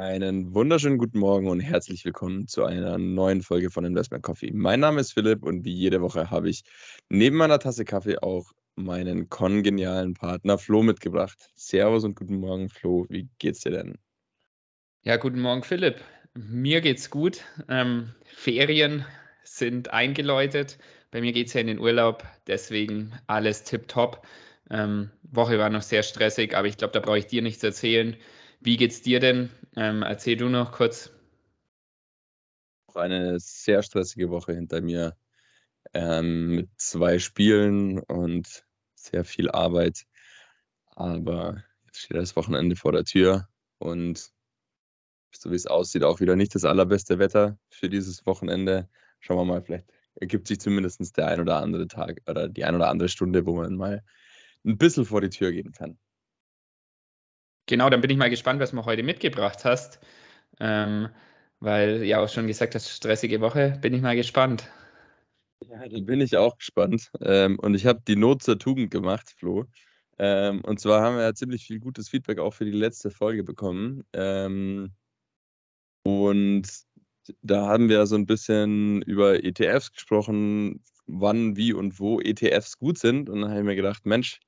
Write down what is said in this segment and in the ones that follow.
Einen wunderschönen guten Morgen und herzlich willkommen zu einer neuen Folge von Investment Coffee. Mein Name ist Philipp und wie jede Woche habe ich neben meiner Tasse Kaffee auch meinen kongenialen Partner Flo mitgebracht. Servus und guten Morgen, Flo. Wie geht's dir denn? Ja, guten Morgen, Philipp. Mir geht's gut. Ähm, Ferien sind eingeläutet. Bei mir geht's ja in den Urlaub, deswegen alles tipptopp. Ähm, Woche war noch sehr stressig, aber ich glaube, da brauche ich dir nichts erzählen. Wie geht's dir denn? Ähm, erzähl du noch kurz. Eine sehr stressige Woche hinter mir ähm, mit zwei Spielen und sehr viel Arbeit. Aber jetzt steht das Wochenende vor der Tür und so wie es aussieht, auch wieder nicht das allerbeste Wetter für dieses Wochenende. Schauen wir mal, vielleicht ergibt sich zumindest der ein oder andere Tag oder die ein oder andere Stunde, wo man mal ein bisschen vor die Tür gehen kann. Genau, dann bin ich mal gespannt, was du heute mitgebracht hast. Ähm, weil ja auch schon gesagt hast, stressige Woche, bin ich mal gespannt. Ja, da bin ich auch gespannt. Ähm, und ich habe die Not zur Tugend gemacht, Flo. Ähm, und zwar haben wir ja ziemlich viel gutes Feedback auch für die letzte Folge bekommen. Ähm, und da haben wir so ein bisschen über ETFs gesprochen, wann, wie und wo ETFs gut sind. Und dann habe ich mir gedacht, Mensch,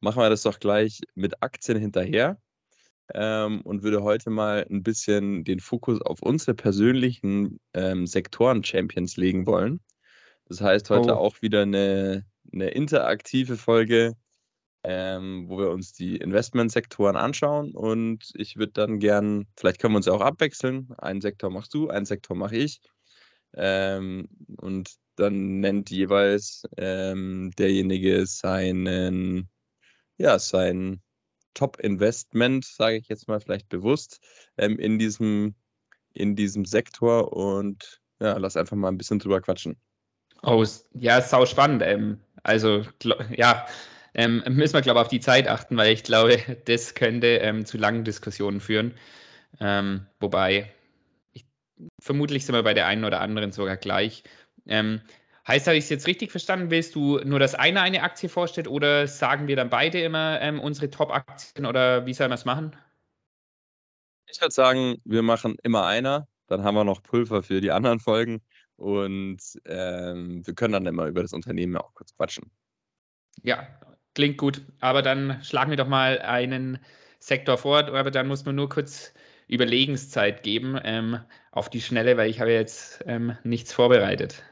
machen wir das doch gleich mit Aktien hinterher ähm, und würde heute mal ein bisschen den Fokus auf unsere persönlichen ähm, Sektoren-Champions legen wollen. Das heißt, heute oh. auch wieder eine, eine interaktive Folge, ähm, wo wir uns die Investmentsektoren anschauen und ich würde dann gern, vielleicht können wir uns ja auch abwechseln, einen Sektor machst du, einen Sektor mache ich ähm, und dann nennt jeweils ähm, derjenige seinen, ja, sein Top-Investment, sage ich jetzt mal vielleicht bewusst, ähm, in, diesem, in diesem Sektor und ja, lass einfach mal ein bisschen drüber quatschen. Oh, ja, sau spannend. Ähm, also, ja, ähm, müssen wir, glaube ich, auf die Zeit achten, weil ich glaube, das könnte ähm, zu langen Diskussionen führen. Ähm, wobei, ich, vermutlich sind wir bei der einen oder anderen sogar gleich. Heißt, habe ich es jetzt richtig verstanden? Willst du nur, dass einer eine Aktie vorstellt oder sagen wir dann beide immer ähm, unsere Top-Aktien oder wie sollen wir es machen? Ich würde sagen, wir machen immer einer, dann haben wir noch Pulver für die anderen Folgen und ähm, wir können dann immer über das Unternehmen auch kurz quatschen. Ja, klingt gut. Aber dann schlagen wir doch mal einen Sektor vor, aber dann muss man nur kurz Überlegenszeit geben ähm, auf die Schnelle, weil ich habe jetzt ähm, nichts vorbereitet.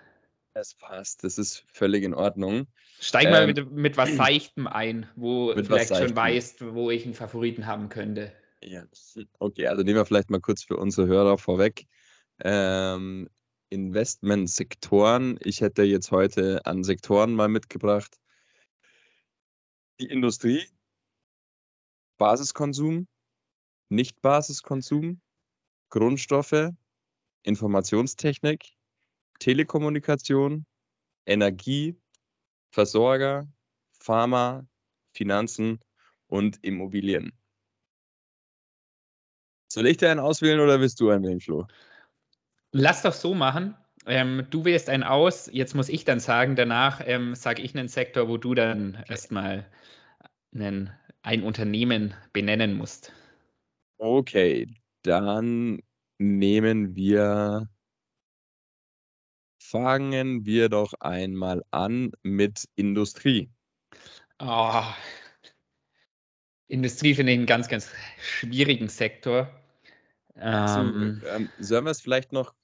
Das passt, das ist völlig in Ordnung. Steig mal ähm, mit, mit, was Seichtem ein, wo du vielleicht schon weißt, wo ich einen Favoriten haben könnte. Ja, okay, also nehmen wir vielleicht mal kurz für unsere Hörer vorweg. Ähm, Investmentsektoren. Ich hätte jetzt heute an Sektoren mal mitgebracht. Die Industrie, Basiskonsum, Nicht-Basiskonsum, Grundstoffe, Informationstechnik, Telekommunikation, Energie, Versorger, Pharma, Finanzen und Immobilien. Soll ich dir einen auswählen oder willst du einen wählen, Flo? Lass doch so machen. Ähm, du wählst einen aus, jetzt muss ich dann sagen, danach ähm, sage ich einen Sektor, wo du dann erstmal einen, ein Unternehmen benennen musst. Okay, dann nehmen wir, fangen wir doch einmal an mit Industrie. Oh, Industrie finde ich einen ganz, ganz schwierigen Sektor. Ähm, so, ähm, sollen wir es vielleicht noch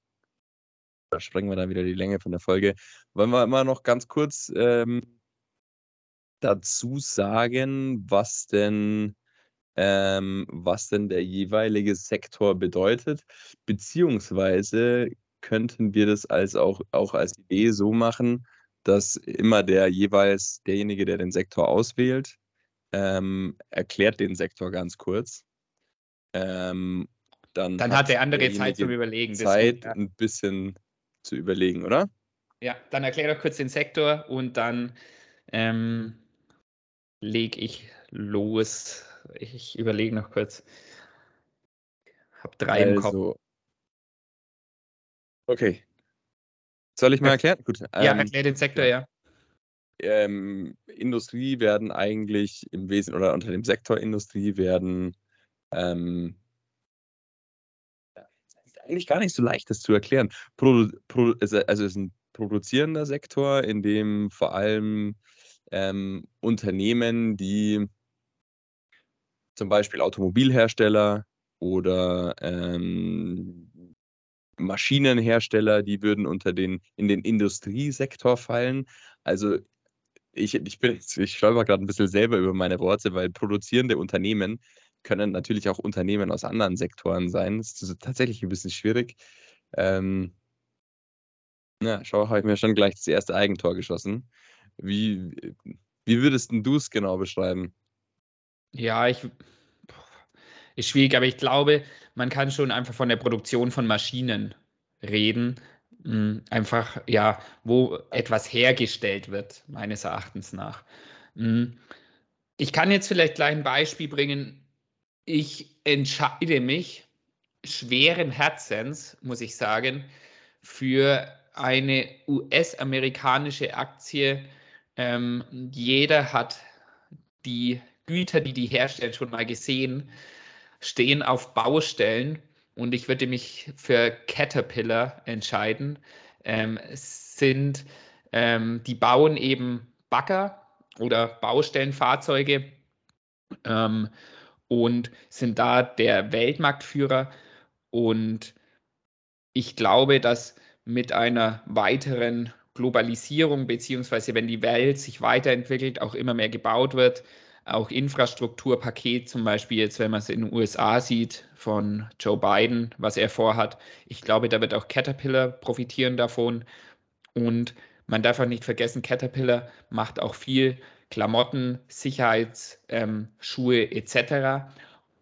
da sprengen wir dann wieder die Länge von der Folge. Wollen wir immer noch ganz kurz ähm, dazu sagen, was denn, ähm, was denn der jeweilige Sektor bedeutet, beziehungsweise könnten wir das als auch, auch als Idee so machen, dass immer der jeweils derjenige, der den Sektor auswählt, ähm, erklärt den Sektor ganz kurz. Ähm, dann, dann hat, hat der andere Zeit zum Überlegen. Zeit, ja. ein bisschen zu überlegen, oder? Ja, dann erkläre doch kurz den Sektor und dann ähm, lege ich los. Ich überlege noch kurz. Hab drei also, im Kopf. Okay. Soll ich mal erklären? Gut. Ja, ähm, erklär den Sektor, ja. Ähm, Industrie werden eigentlich im Wesentlichen oder unter dem Sektor Industrie werden ähm, eigentlich gar nicht so leicht, das zu erklären. Produ Pro also es ist ein produzierender Sektor, in dem vor allem ähm, Unternehmen, die zum Beispiel Automobilhersteller oder ähm, Maschinenhersteller, die würden unter den in den Industriesektor fallen. Also ich, ich bin ich stolper gerade ein bisschen selber über meine Worte, weil produzierende Unternehmen können natürlich auch Unternehmen aus anderen Sektoren sein. Das ist tatsächlich ein bisschen schwierig. Ähm, ja, schau, habe ich mir schon gleich das erste Eigentor geschossen. Wie, wie würdest du es genau beschreiben? Ja, ich ist schwierig, aber ich glaube, man kann schon einfach von der Produktion von Maschinen reden. Hm, einfach, ja, wo etwas hergestellt wird, meines Erachtens nach. Hm, ich kann jetzt vielleicht gleich ein Beispiel bringen. Ich entscheide mich schweren Herzens, muss ich sagen, für eine US-amerikanische Aktie. Ähm, jeder hat die Güter, die die herstellen, schon mal gesehen, stehen auf Baustellen und ich würde mich für Caterpillar entscheiden. Ähm, sind, ähm, die bauen eben Bagger oder Baustellenfahrzeuge ähm, und sind da der Weltmarktführer. Und ich glaube, dass mit einer weiteren Globalisierung, beziehungsweise wenn die Welt sich weiterentwickelt, auch immer mehr gebaut wird, auch Infrastrukturpaket, zum Beispiel jetzt, wenn man es in den USA sieht, von Joe Biden, was er vorhat. Ich glaube, da wird auch Caterpillar profitieren davon. Und man darf auch nicht vergessen, Caterpillar macht auch viel Klamotten, Sicherheitsschuhe ähm, etc.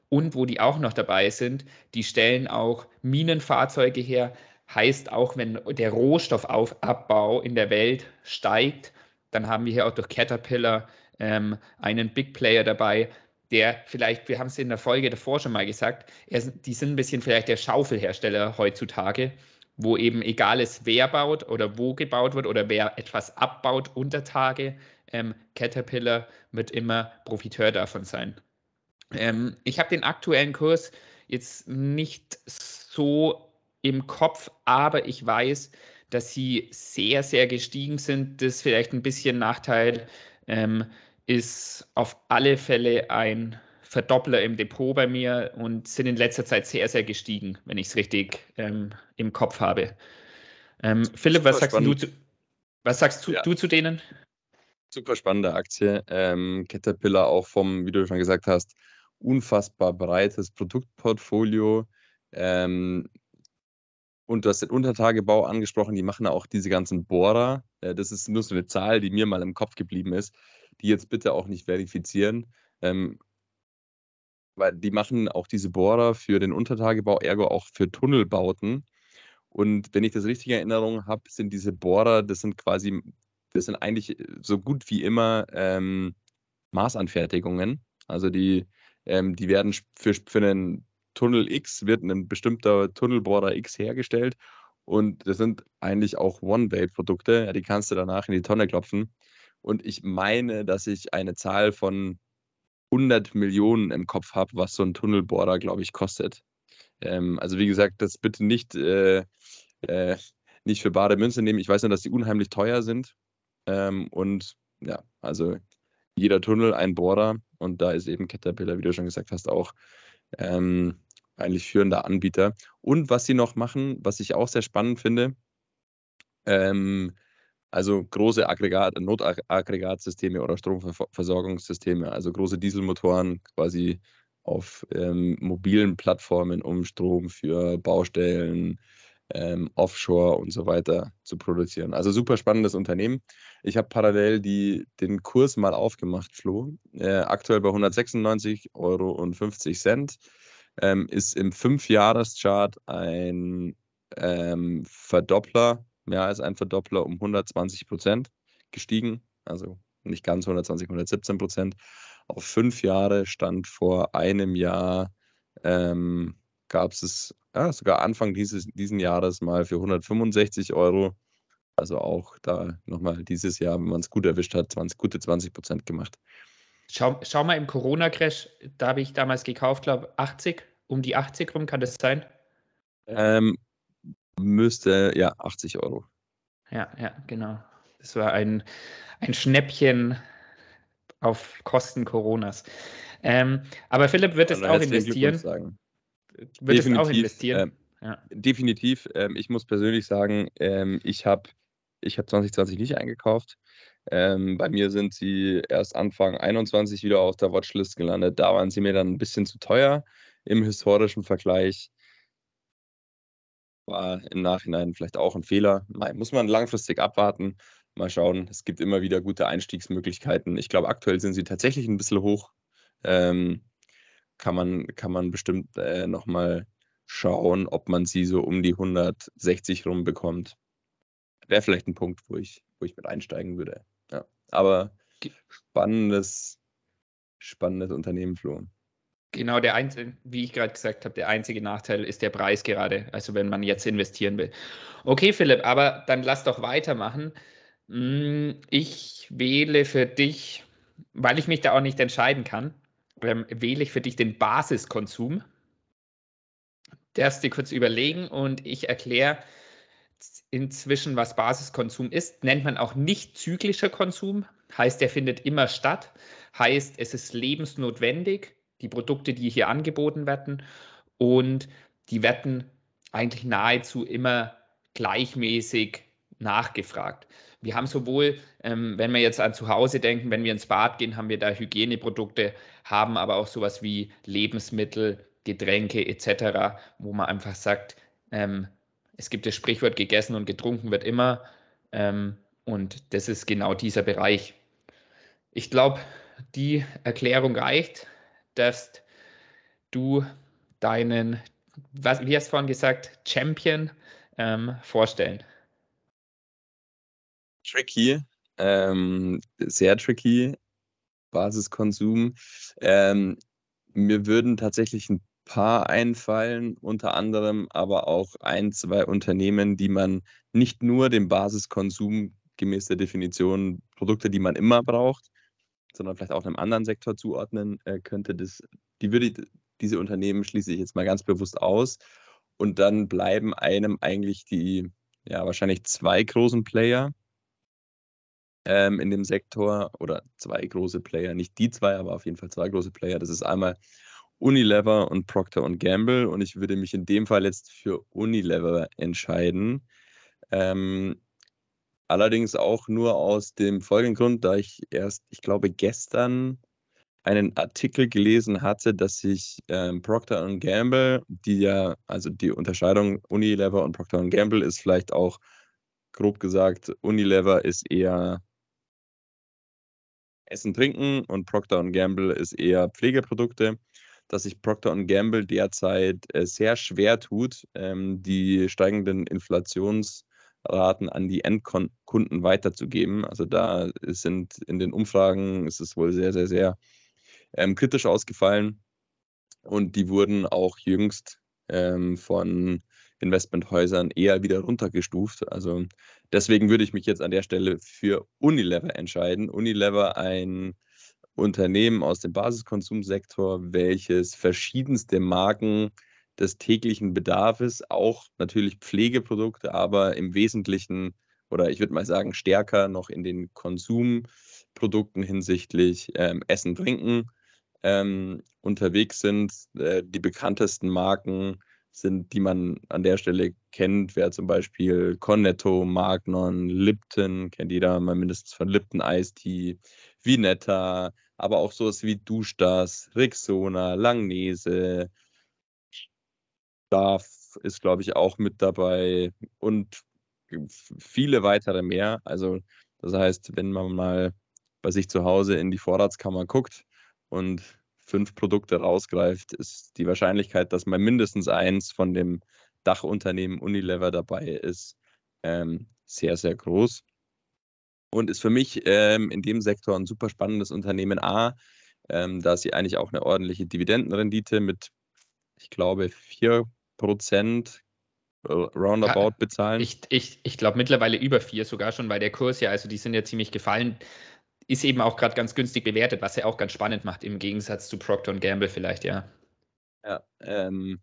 Und wo die auch noch dabei sind, die stellen auch Minenfahrzeuge her. Heißt auch, wenn der Rohstoffabbau in der Welt steigt, dann haben wir hier auch durch Caterpillar ähm, einen Big Player dabei, der vielleicht, wir haben es in der Folge davor schon mal gesagt, er, die sind ein bisschen vielleicht der Schaufelhersteller heutzutage, wo eben egal ist, wer baut oder wo gebaut wird oder wer etwas abbaut unter Tage, ähm, Caterpillar wird immer Profiteur davon sein. Ähm, ich habe den aktuellen Kurs jetzt nicht so im Kopf, aber ich weiß, dass sie sehr, sehr gestiegen sind. Das ist vielleicht ein bisschen Nachteil. Ähm, ist auf alle Fälle ein Verdoppler im Depot bei mir und sind in letzter Zeit sehr, sehr gestiegen, wenn ich es richtig ähm, im Kopf habe. Ähm, Philipp, was sagst, du zu, was sagst du, ja. du, zu denen? Super spannende Aktie. Ähm, Caterpillar auch vom, wie du schon gesagt hast, unfassbar breites Produktportfolio. Ähm, und du hast den Untertagebau angesprochen, die machen auch diese ganzen Bohrer. Äh, das ist nur so eine Zahl, die mir mal im Kopf geblieben ist die jetzt bitte auch nicht verifizieren. Ähm, weil die machen auch diese Bohrer für den Untertagebau, ergo auch für Tunnelbauten. Und wenn ich das richtig in Erinnerung habe, sind diese Bohrer, das sind quasi, das sind eigentlich so gut wie immer ähm, Maßanfertigungen. Also die, ähm, die werden für, für einen Tunnel X wird ein bestimmter Tunnelbohrer X hergestellt. Und das sind eigentlich auch One-Way-Produkte. Ja, die kannst du danach in die Tonne klopfen. Und ich meine, dass ich eine Zahl von 100 Millionen im Kopf habe, was so ein Tunnelbohrer, glaube ich, kostet. Ähm, also wie gesagt, das bitte nicht, äh, äh, nicht für bare Münze nehmen. Ich weiß nur, dass die unheimlich teuer sind. Ähm, und ja, also jeder Tunnel ein Bohrer und da ist eben Caterpillar, wie du schon gesagt hast, auch ähm, eigentlich führender Anbieter. Und was sie noch machen, was ich auch sehr spannend finde, ähm, also große Aggregat Notaggregatsysteme oder Stromversorgungssysteme, also große Dieselmotoren quasi auf ähm, mobilen Plattformen, um Strom für Baustellen, ähm, Offshore und so weiter zu produzieren. Also super spannendes Unternehmen. Ich habe parallel die, den Kurs mal aufgemacht, Flo. Äh, aktuell bei 196,50 Euro. Ähm, ist im Fünfjahreschart ein ähm, Verdoppler mehr als ein Verdoppler um 120 Prozent gestiegen. Also nicht ganz 120, 117 Prozent. Auf fünf Jahre stand vor einem Jahr, ähm, gab es ja, sogar Anfang dieses diesen Jahres mal für 165 Euro. Also auch da nochmal dieses Jahr, wenn man es gut erwischt hat, 20, gute 20 Prozent gemacht. Schau, schau mal im Corona-Crash, da habe ich damals gekauft, glaube 80, um die 80 rum, kann das sein? Ähm, müsste, ja, 80 Euro. Ja, ja, genau. Das war ein, ein Schnäppchen auf Kosten Coronas. Ähm, aber Philipp wird es auch investieren. Wird definitiv, es auch investieren? Äh, ja. Definitiv. Ähm, ich muss persönlich sagen, ähm, ich habe ich hab 2020 nicht eingekauft. Ähm, bei mir sind sie erst Anfang 21 wieder auf der Watchlist gelandet. Da waren sie mir dann ein bisschen zu teuer im historischen Vergleich. War im Nachhinein vielleicht auch ein Fehler. Muss man langfristig abwarten. Mal schauen. Es gibt immer wieder gute Einstiegsmöglichkeiten. Ich glaube, aktuell sind sie tatsächlich ein bisschen hoch. Ähm, kann, man, kann man bestimmt äh, nochmal schauen, ob man sie so um die 160 rum bekommt. Wäre vielleicht ein Punkt, wo ich, wo ich mit einsteigen würde. Ja. Aber spannendes, spannendes Unternehmen, Flo. Genau, der einzige, wie ich gerade gesagt habe, der einzige Nachteil ist der Preis gerade, also wenn man jetzt investieren will. Okay, Philipp, aber dann lass doch weitermachen. Hm, ich wähle für dich, weil ich mich da auch nicht entscheiden kann, ähm, wähle ich für dich den Basiskonsum. Darfst dir kurz überlegen und ich erkläre inzwischen, was Basiskonsum ist. Nennt man auch nicht zyklischer Konsum, heißt, er findet immer statt, heißt, es ist lebensnotwendig die Produkte, die hier angeboten werden. Und die werden eigentlich nahezu immer gleichmäßig nachgefragt. Wir haben sowohl, ähm, wenn wir jetzt an zu Hause denken, wenn wir ins Bad gehen, haben wir da Hygieneprodukte, haben aber auch sowas wie Lebensmittel, Getränke etc., wo man einfach sagt, ähm, es gibt das Sprichwort, gegessen und getrunken wird immer. Ähm, und das ist genau dieser Bereich. Ich glaube, die Erklärung reicht dass du deinen, was, wie hast du vorhin gesagt, Champion ähm, vorstellen? Tricky, ähm, sehr tricky, Basiskonsum. Ähm, mir würden tatsächlich ein paar einfallen, unter anderem aber auch ein, zwei Unternehmen, die man nicht nur dem Basiskonsum gemäß der Definition Produkte, die man immer braucht, sondern vielleicht auch einem anderen Sektor zuordnen äh, könnte, das, die würde diese Unternehmen schließe ich jetzt mal ganz bewusst aus. Und dann bleiben einem eigentlich die, ja, wahrscheinlich zwei großen Player ähm, in dem Sektor oder zwei große Player, nicht die zwei, aber auf jeden Fall zwei große Player. Das ist einmal Unilever und Procter Gamble und ich würde mich in dem Fall jetzt für Unilever entscheiden. Ähm, Allerdings auch nur aus dem folgenden Grund, da ich erst, ich glaube, gestern einen Artikel gelesen hatte, dass sich ähm, Procter Gamble, die ja, also die Unterscheidung Unilever und Procter Gamble ist vielleicht auch grob gesagt, Unilever ist eher Essen, Trinken und Procter Gamble ist eher Pflegeprodukte, dass sich Procter Gamble derzeit äh, sehr schwer tut, ähm, die steigenden Inflations- raten, an die Endkunden weiterzugeben. Also da sind in den Umfragen ist es wohl sehr, sehr, sehr ähm, kritisch ausgefallen. Und die wurden auch jüngst ähm, von Investmenthäusern eher wieder runtergestuft. Also deswegen würde ich mich jetzt an der Stelle für Unilever entscheiden. Unilever ein Unternehmen aus dem Basiskonsumsektor, welches verschiedenste Marken des täglichen Bedarfs, auch natürlich Pflegeprodukte, aber im Wesentlichen oder ich würde mal sagen stärker noch in den Konsumprodukten hinsichtlich ähm, Essen, Trinken ähm, unterwegs sind. Äh, die bekanntesten Marken sind, die man an der Stelle kennt, wäre zum Beispiel Cornetto, Magnon, Lipton, kennt jeder mal mindestens von Lipton Tea, Vinetta, aber auch sowas wie Duschdas, Rixona, Langnese, Darf ist, glaube ich, auch mit dabei und viele weitere mehr. Also, das heißt, wenn man mal bei sich zu Hause in die Vorratskammer guckt und fünf Produkte rausgreift, ist die Wahrscheinlichkeit, dass mal mindestens eins von dem Dachunternehmen Unilever dabei ist, ähm, sehr, sehr groß. Und ist für mich ähm, in dem Sektor ein super spannendes Unternehmen A, ähm, da sie eigentlich auch eine ordentliche Dividendenrendite mit, ich glaube, 4 Prozent äh, roundabout bezahlen. Ich, ich, ich glaube mittlerweile über vier sogar schon, weil der Kurs ja, also die sind ja ziemlich gefallen, ist eben auch gerade ganz günstig bewertet, was ja auch ganz spannend macht, im Gegensatz zu Procter Gamble vielleicht, ja. Ja, ähm,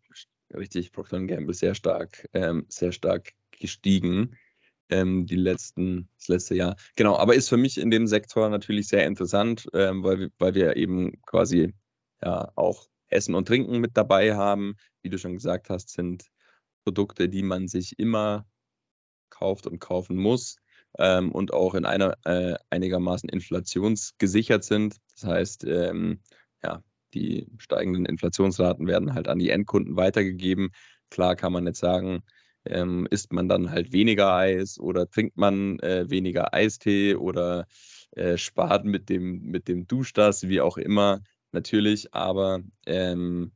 richtig. Procter Gamble sehr stark, ähm, sehr stark gestiegen ähm, die letzten, das letzte Jahr. Genau, aber ist für mich in dem Sektor natürlich sehr interessant, ähm, weil, weil wir eben quasi ja auch Essen und Trinken mit dabei haben. Wie du schon gesagt hast, sind Produkte, die man sich immer kauft und kaufen muss ähm, und auch in einer äh, einigermaßen inflationsgesichert sind. Das heißt, ähm, ja, die steigenden Inflationsraten werden halt an die Endkunden weitergegeben. Klar kann man jetzt sagen, ähm, isst man dann halt weniger Eis oder trinkt man äh, weniger Eistee oder äh, spart mit dem, mit dem Duschdas, wie auch immer, natürlich, aber ähm,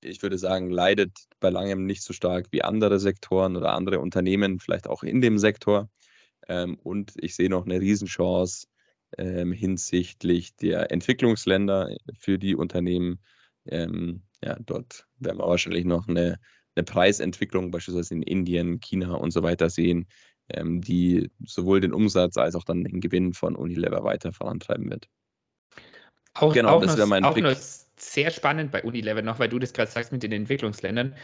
ich würde sagen, leidet bei langem nicht so stark wie andere Sektoren oder andere Unternehmen, vielleicht auch in dem Sektor. Ähm, und ich sehe noch eine Riesenchance ähm, hinsichtlich der Entwicklungsländer für die Unternehmen. Ähm, ja, dort werden wir wahrscheinlich noch eine eine Preisentwicklung beispielsweise in Indien, China und so weiter sehen, die sowohl den Umsatz als auch dann den Gewinn von Unilever weiter vorantreiben wird. Auch, genau, auch das wäre mein Blick. Sehr spannend bei Unilever noch, weil du das gerade sagst mit den Entwicklungsländern.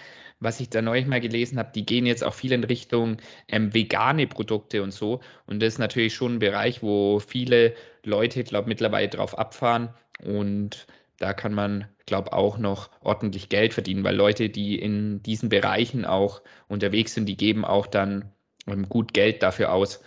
Was ich da neulich mal gelesen habe, die gehen jetzt auch viel in Richtung ähm, vegane Produkte und so. Und das ist natürlich schon ein Bereich, wo viele Leute, glaube mittlerweile drauf abfahren. Und da kann man, glaube auch noch ordentlich Geld verdienen, weil Leute, die in diesen Bereichen auch unterwegs sind, die geben auch dann ähm, gut Geld dafür aus.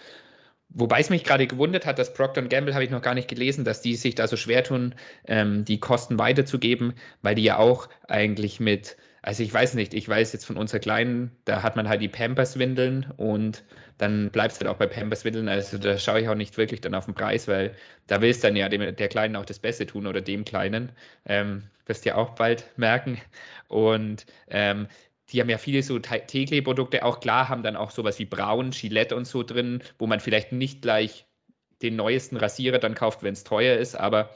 Wobei es mich gerade gewundert hat, dass Procter Gamble habe ich noch gar nicht gelesen, dass die sich da so schwer tun, ähm, die Kosten weiterzugeben, weil die ja auch eigentlich mit also ich weiß nicht, ich weiß jetzt von unserer Kleinen, da hat man halt die Pampers-Windeln und dann bleibt es halt auch bei Pampers-Windeln. Also da schaue ich auch nicht wirklich dann auf den Preis, weil da will es dann ja dem, der Kleinen auch das Beste tun oder dem Kleinen. Ähm, wirst ja auch bald merken. Und ähm, die haben ja viele so Teeklee-Produkte, auch klar haben dann auch sowas wie Braun, Gillette und so drin, wo man vielleicht nicht gleich den neuesten Rasierer dann kauft, wenn es teuer ist. Aber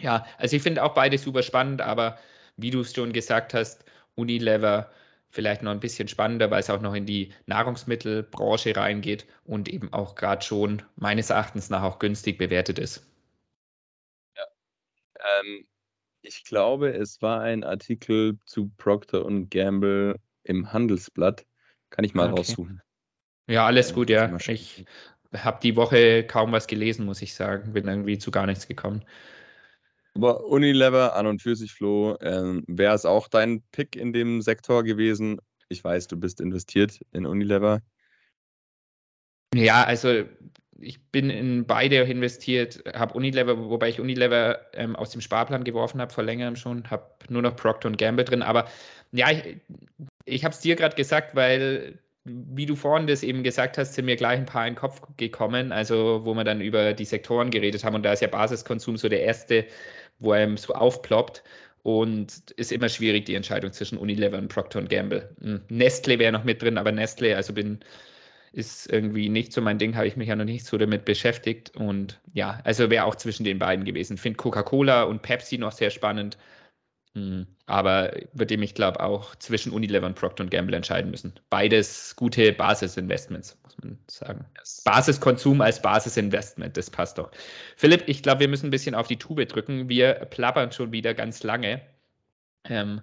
ja, also ich finde auch beide super spannend, aber wie du es schon gesagt hast, Unilever vielleicht noch ein bisschen spannender, weil es auch noch in die Nahrungsmittelbranche reingeht und eben auch gerade schon meines Erachtens nach auch günstig bewertet ist. Ja. Ähm, ich glaube, es war ein Artikel zu Procter und Gamble im Handelsblatt. Kann ich mal okay. raussuchen. Ja, alles gut, ja. Ich habe die Woche kaum was gelesen, muss ich sagen. Bin irgendwie zu gar nichts gekommen. Aber Unilever an und für sich, Flo, ähm, wäre es auch dein Pick in dem Sektor gewesen? Ich weiß, du bist investiert in Unilever. Ja, also ich bin in beide investiert, habe Unilever, wobei ich Unilever ähm, aus dem Sparplan geworfen habe vor längerem schon, habe nur noch Procter Gamble drin. Aber ja, ich, ich habe es dir gerade gesagt, weil wie du vorhin das eben gesagt hast, sind mir gleich ein paar in den Kopf gekommen, also wo wir dann über die Sektoren geredet haben und da ist ja Basiskonsum so der erste wo einem so aufploppt. Und ist immer schwierig, die Entscheidung zwischen Unilever und Procter Gamble. Hm, Nestle wäre noch mit drin, aber Nestle, also bin, ist irgendwie nicht so mein Ding, habe ich mich ja noch nicht so damit beschäftigt. Und ja, also wäre auch zwischen den beiden gewesen. Finde Coca-Cola und Pepsi noch sehr spannend. Hm, aber würde mich, glaube auch zwischen Unilever und Procter Gamble entscheiden müssen. Beides gute Basisinvestments, muss man sagen. Yes. Basiskonsum als Basisinvestment, das passt doch. Philipp, ich glaube, wir müssen ein bisschen auf die Tube drücken. Wir plappern schon wieder ganz lange. Ähm,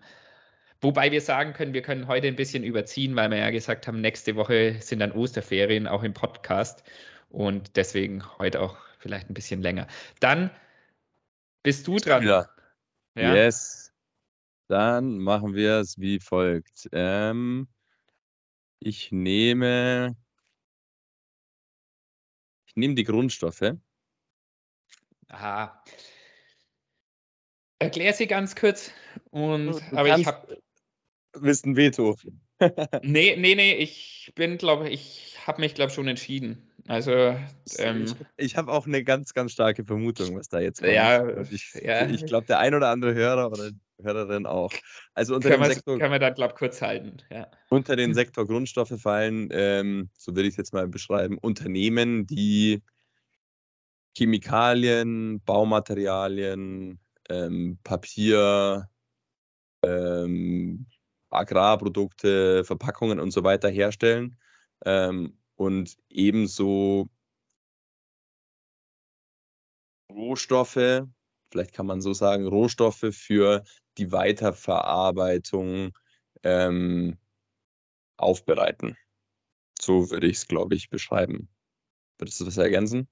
wobei wir sagen können, wir können heute ein bisschen überziehen, weil wir ja gesagt haben, nächste Woche sind dann Osterferien, auch im Podcast. Und deswegen heute auch vielleicht ein bisschen länger. Dann bist du dran. Ja. ja? Yes. Dann machen wir es wie folgt. Ähm, ich nehme ich nehme die Grundstoffe. Aha. Erklär sie ganz kurz und Du aber ich habe bist 'n Veto. Nee, nee, nee, ich bin, glaube ich habe mich, glaube schon entschieden. Also, ähm Ich ich habe auch eine ganz, ganz starke Vermutung, was da jetzt kommt. Ja, ich ja. ich glaube, der ein oder andere Hörer oder Hörerin auch. Also unter Können dem Sektor können wir da, glaube kurz halten, ja. unter den Sektor Grundstoffe fallen, ähm, so würde ich's jetzt mal beschreiben, Unternehmen, die Chemikalien, Baumaterialien, ähm, Papier, ähm, Agrarprodukte, Verpackungen und so weiter herstellen, ähm, und ebenso Rohstoffe vielleicht kann man so sagen, Rohstoffe für die Weiterverarbeitung ähm, aufbereiten. So würde ich es, glaube ich, beschreiben. Würdest du das ergänzen?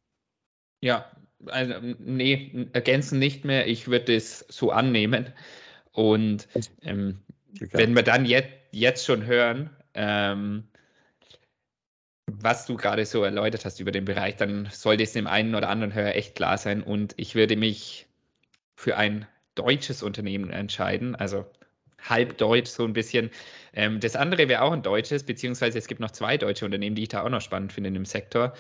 Ja, also, nee, ergänzen nicht mehr. Ich würde es so annehmen. Und ähm, wenn wir dann jetzt, jetzt schon hören, ähm, was du gerade so erläutert hast über den Bereich, dann sollte es dem einen oder anderen Hörer echt klar sein. Und ich würde mich für ein deutsches Unternehmen entscheiden, also halb deutsch so ein bisschen. Ähm, das andere wäre auch ein deutsches, beziehungsweise es gibt noch zwei deutsche Unternehmen, die ich da auch noch spannend finde in dem Sektor.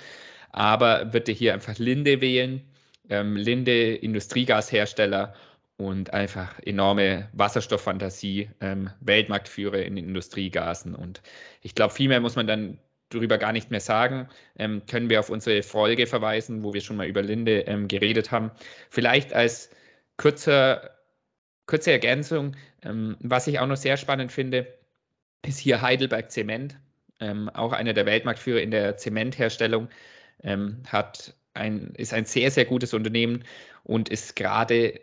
Aber würde hier einfach Linde wählen. Ähm, Linde, Industriegashersteller und einfach enorme Wasserstofffantasie, ähm, Weltmarktführer in Industriegasen. Und ich glaube, viel mehr muss man dann darüber gar nicht mehr sagen. Ähm, können wir auf unsere Folge verweisen, wo wir schon mal über Linde ähm, geredet haben. Vielleicht als kurzer, kurze Ergänzung, ähm, was ich auch noch sehr spannend finde, ist hier Heidelberg Zement, ähm, auch einer der Weltmarktführer in der Zementherstellung, ähm, hat ein, ist ein sehr, sehr gutes Unternehmen und ist gerade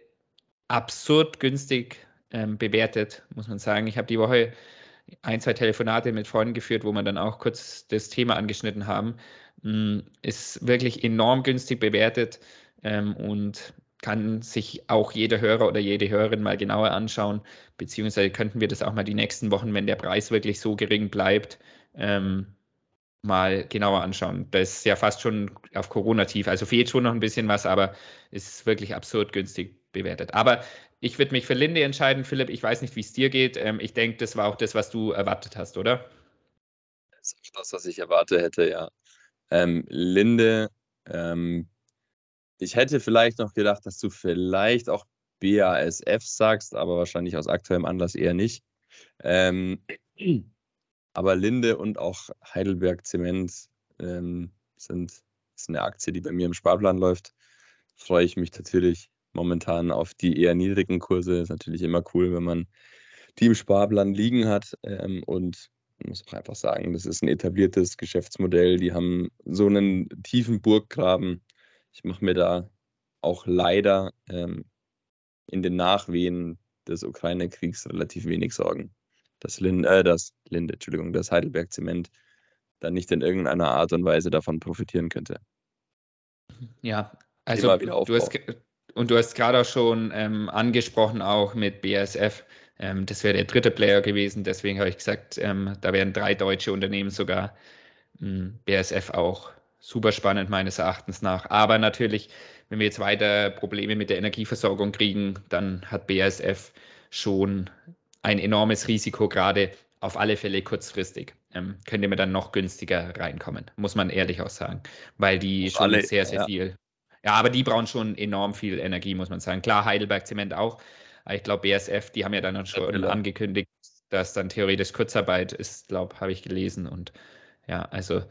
absurd günstig ähm, bewertet, muss man sagen. Ich habe die Woche ein, zwei Telefonate mit Freunden geführt, wo wir dann auch kurz das Thema angeschnitten haben. Mm, ist wirklich enorm günstig bewertet ähm, und kann sich auch jeder Hörer oder jede Hörerin mal genauer anschauen, beziehungsweise könnten wir das auch mal die nächsten Wochen, wenn der Preis wirklich so gering bleibt, ähm, mal genauer anschauen. Das ist ja fast schon auf Corona-Tief, also fehlt schon noch ein bisschen was, aber ist wirklich absurd günstig bewertet. Aber ich würde mich für Linde entscheiden, Philipp. Ich weiß nicht, wie es dir geht. Ähm, ich denke, das war auch das, was du erwartet hast, oder? Das ist das, was ich erwartet hätte, ja. Ähm, Linde, ähm, ich hätte vielleicht noch gedacht, dass du vielleicht auch BASF sagst, aber wahrscheinlich aus aktuellem Anlass eher nicht. Ähm, aber Linde und auch Heidelberg Zement ähm, sind ist eine Aktie, die bei mir im Sparplan läuft. Freue ich mich natürlich momentan auf die eher niedrigen Kurse. Ist natürlich immer cool, wenn man die im Sparplan liegen hat. Ähm, und man muss auch einfach sagen, das ist ein etabliertes Geschäftsmodell. Die haben so einen tiefen Burggraben. Ich mache mir da auch leider ähm, in den Nachwehen des Ukraine-Kriegs relativ wenig Sorgen. Dass Linde, äh, das Linde, Entschuldigung, das Heidelberg Zement dann nicht in irgendeiner Art und Weise davon profitieren könnte. Ja, also du hast, und du hast gerade auch schon ähm, angesprochen, auch mit BASF. Ähm, das wäre der dritte Player gewesen. Deswegen habe ich gesagt, ähm, da wären drei deutsche Unternehmen sogar. Hm, BASF auch super spannend meines Erachtens nach. Aber natürlich, wenn wir jetzt weiter Probleme mit der Energieversorgung kriegen, dann hat BASF schon ein enormes Risiko, gerade auf alle Fälle kurzfristig. Ähm, könnte man dann noch günstiger reinkommen, muss man ehrlich auch sagen, weil die auf schon alle, sehr, sehr ja. viel ja, aber die brauchen schon enorm viel Energie, muss man sagen. Klar, Heidelberg Zement auch. Aber ich glaube, BSF, die haben ja dann schon ja, angekündigt, dass dann theoretisch Kurzarbeit ist, glaube habe ich gelesen. Und ja, also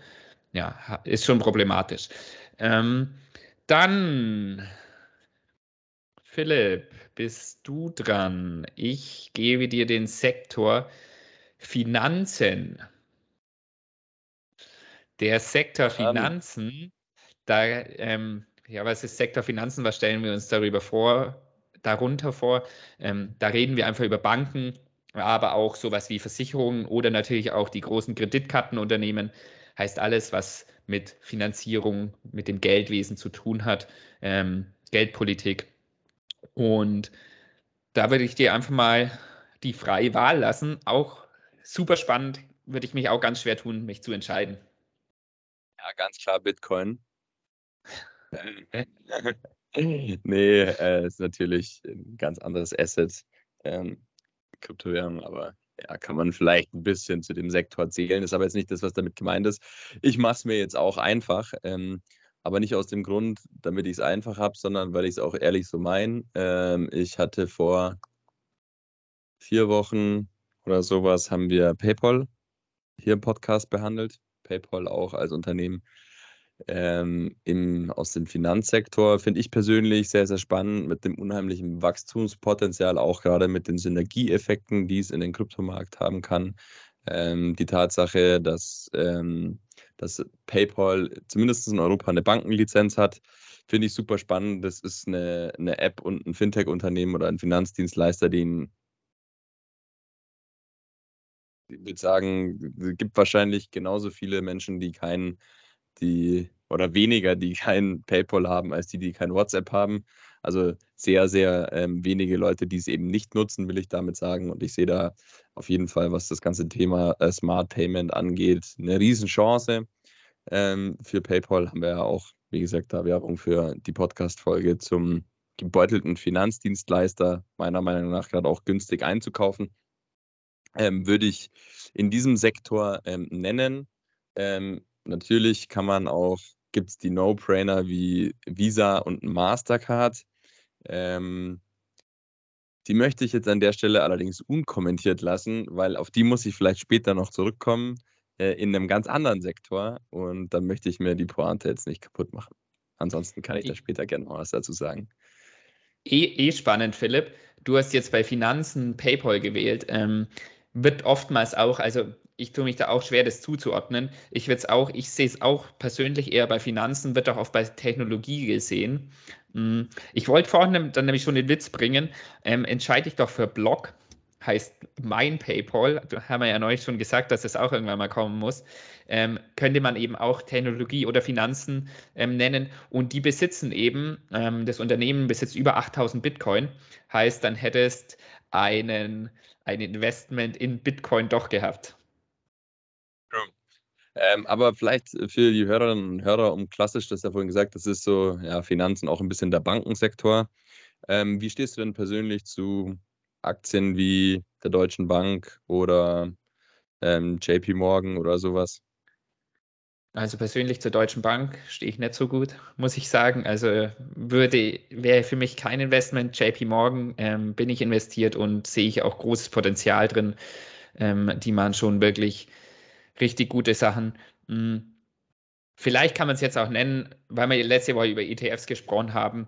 ja, ist schon problematisch. Ähm, dann, Philipp, bist du dran. Ich gebe dir den Sektor Finanzen. Der Sektor Finanzen, da ähm, ja, was ist Sektor Finanzen? Was stellen wir uns darüber vor? Darunter vor? Ähm, da reden wir einfach über Banken, aber auch sowas wie Versicherungen oder natürlich auch die großen Kreditkartenunternehmen. Heißt alles, was mit Finanzierung, mit dem Geldwesen zu tun hat, ähm, Geldpolitik. Und da würde ich dir einfach mal die freie Wahl lassen. Auch super spannend, würde ich mich auch ganz schwer tun, mich zu entscheiden. Ja, ganz klar Bitcoin. nee, äh, ist natürlich ein ganz anderes Asset, ähm, Kryptowährung, aber ja, kann man vielleicht ein bisschen zu dem Sektor zählen. Ist aber jetzt nicht das, was damit gemeint ist. Ich mache es mir jetzt auch einfach, ähm, aber nicht aus dem Grund, damit ich es einfach habe, sondern weil ich es auch ehrlich so meine. Ähm, ich hatte vor vier Wochen oder sowas haben wir PayPal hier im Podcast behandelt. PayPal auch als Unternehmen ähm, im, aus dem Finanzsektor finde ich persönlich sehr, sehr spannend mit dem unheimlichen Wachstumspotenzial, auch gerade mit den Synergieeffekten, die es in den Kryptomarkt haben kann. Ähm, die Tatsache, dass, ähm, dass PayPal zumindest in Europa eine Bankenlizenz hat, finde ich super spannend. Das ist eine, eine App und ein Fintech-Unternehmen oder ein Finanzdienstleister, den würde sagen, es gibt wahrscheinlich genauso viele Menschen, die keinen, die oder weniger, die kein PayPal haben, als die, die kein WhatsApp haben. Also sehr, sehr ähm, wenige Leute, die es eben nicht nutzen, will ich damit sagen. Und ich sehe da auf jeden Fall, was das ganze Thema äh, Smart Payment angeht, eine Riesenchance. Ähm, für PayPal haben wir ja auch, wie gesagt, da Werbung für die Podcast-Folge zum gebeutelten Finanzdienstleister, meiner Meinung nach gerade auch günstig einzukaufen. Ähm, würde ich in diesem Sektor ähm, nennen. Ähm, natürlich kann man auch, gibt es die No-Brainer wie Visa und Mastercard. Ähm, die möchte ich jetzt an der Stelle allerdings unkommentiert lassen, weil auf die muss ich vielleicht später noch zurückkommen äh, in einem ganz anderen Sektor und dann möchte ich mir die Pointe jetzt nicht kaputt machen. Ansonsten kann ich da später gerne noch was dazu sagen. Eh, eh spannend, Philipp. Du hast jetzt bei Finanzen PayPal gewählt. Ähm, wird oftmals auch, also ich tue mich da auch schwer, das zuzuordnen. Ich würde es auch, ich sehe es auch persönlich eher bei Finanzen, wird auch oft bei Technologie gesehen. Hm, ich wollte vorhin dann nämlich schon den Witz bringen, ähm, entscheide ich doch für Block, heißt mein PayPal, da haben wir ja neulich schon gesagt, dass es das auch irgendwann mal kommen muss, ähm, könnte man eben auch Technologie oder Finanzen ähm, nennen und die besitzen eben, ähm, das Unternehmen besitzt über 8000 Bitcoin, heißt, dann hättest einen, ein Investment in Bitcoin doch gehabt. Ähm, aber vielleicht für die Hörerinnen und Hörer, um klassisch, das ja vorhin gesagt, das ist so, ja, Finanzen auch ein bisschen der Bankensektor. Ähm, wie stehst du denn persönlich zu Aktien wie der Deutschen Bank oder ähm, JP Morgan oder sowas? Also persönlich zur Deutschen Bank stehe ich nicht so gut, muss ich sagen. Also würde, wäre für mich kein Investment. JP Morgan ähm, bin ich investiert und sehe ich auch großes Potenzial drin. Ähm, die machen schon wirklich richtig gute Sachen. Hm. Vielleicht kann man es jetzt auch nennen, weil wir letzte Woche über ETFs gesprochen haben.